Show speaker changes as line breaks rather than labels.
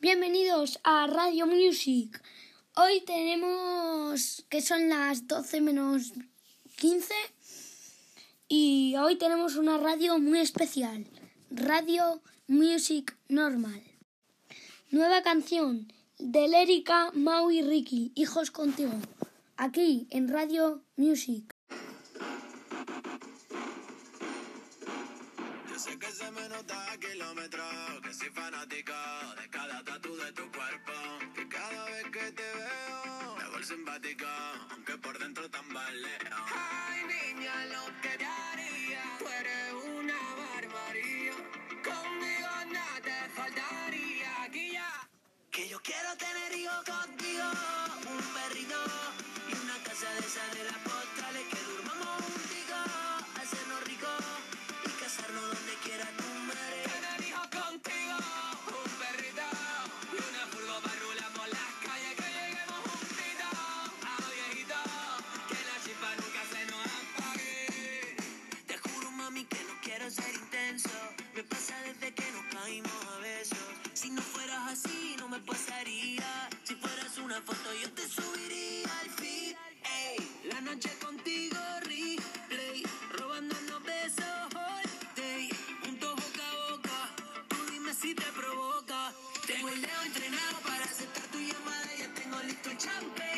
Bienvenidos a Radio Music. Hoy tenemos que son las 12 menos 15 y hoy tenemos una radio muy especial, Radio Music Normal. Nueva canción de Lérica, Mau y Ricky, Hijos Contigo, aquí en Radio Music.
Sé que se me nota a kilómetros, que soy fanática de cada tatu de tu cuerpo. Que cada vez que te veo, me vuelvo simpática, aunque por dentro tambaleo. Ay, niña, lo que te haría, tú eres una barbaría. Conmigo nada te faltaría, aquí ya. Que yo quiero tener hijos contigo, un perrito y una casa de esa de las postales que durmamos Si no fueras así no me pasaría, si fueras una foto yo te subiría al feed. Ey, la noche contigo replay, robándonos besos all day, juntos boca a boca. Tú dime si te provoca. Tengo el dedo entrenado para aceptar tu llamada. Ya tengo listo el champagne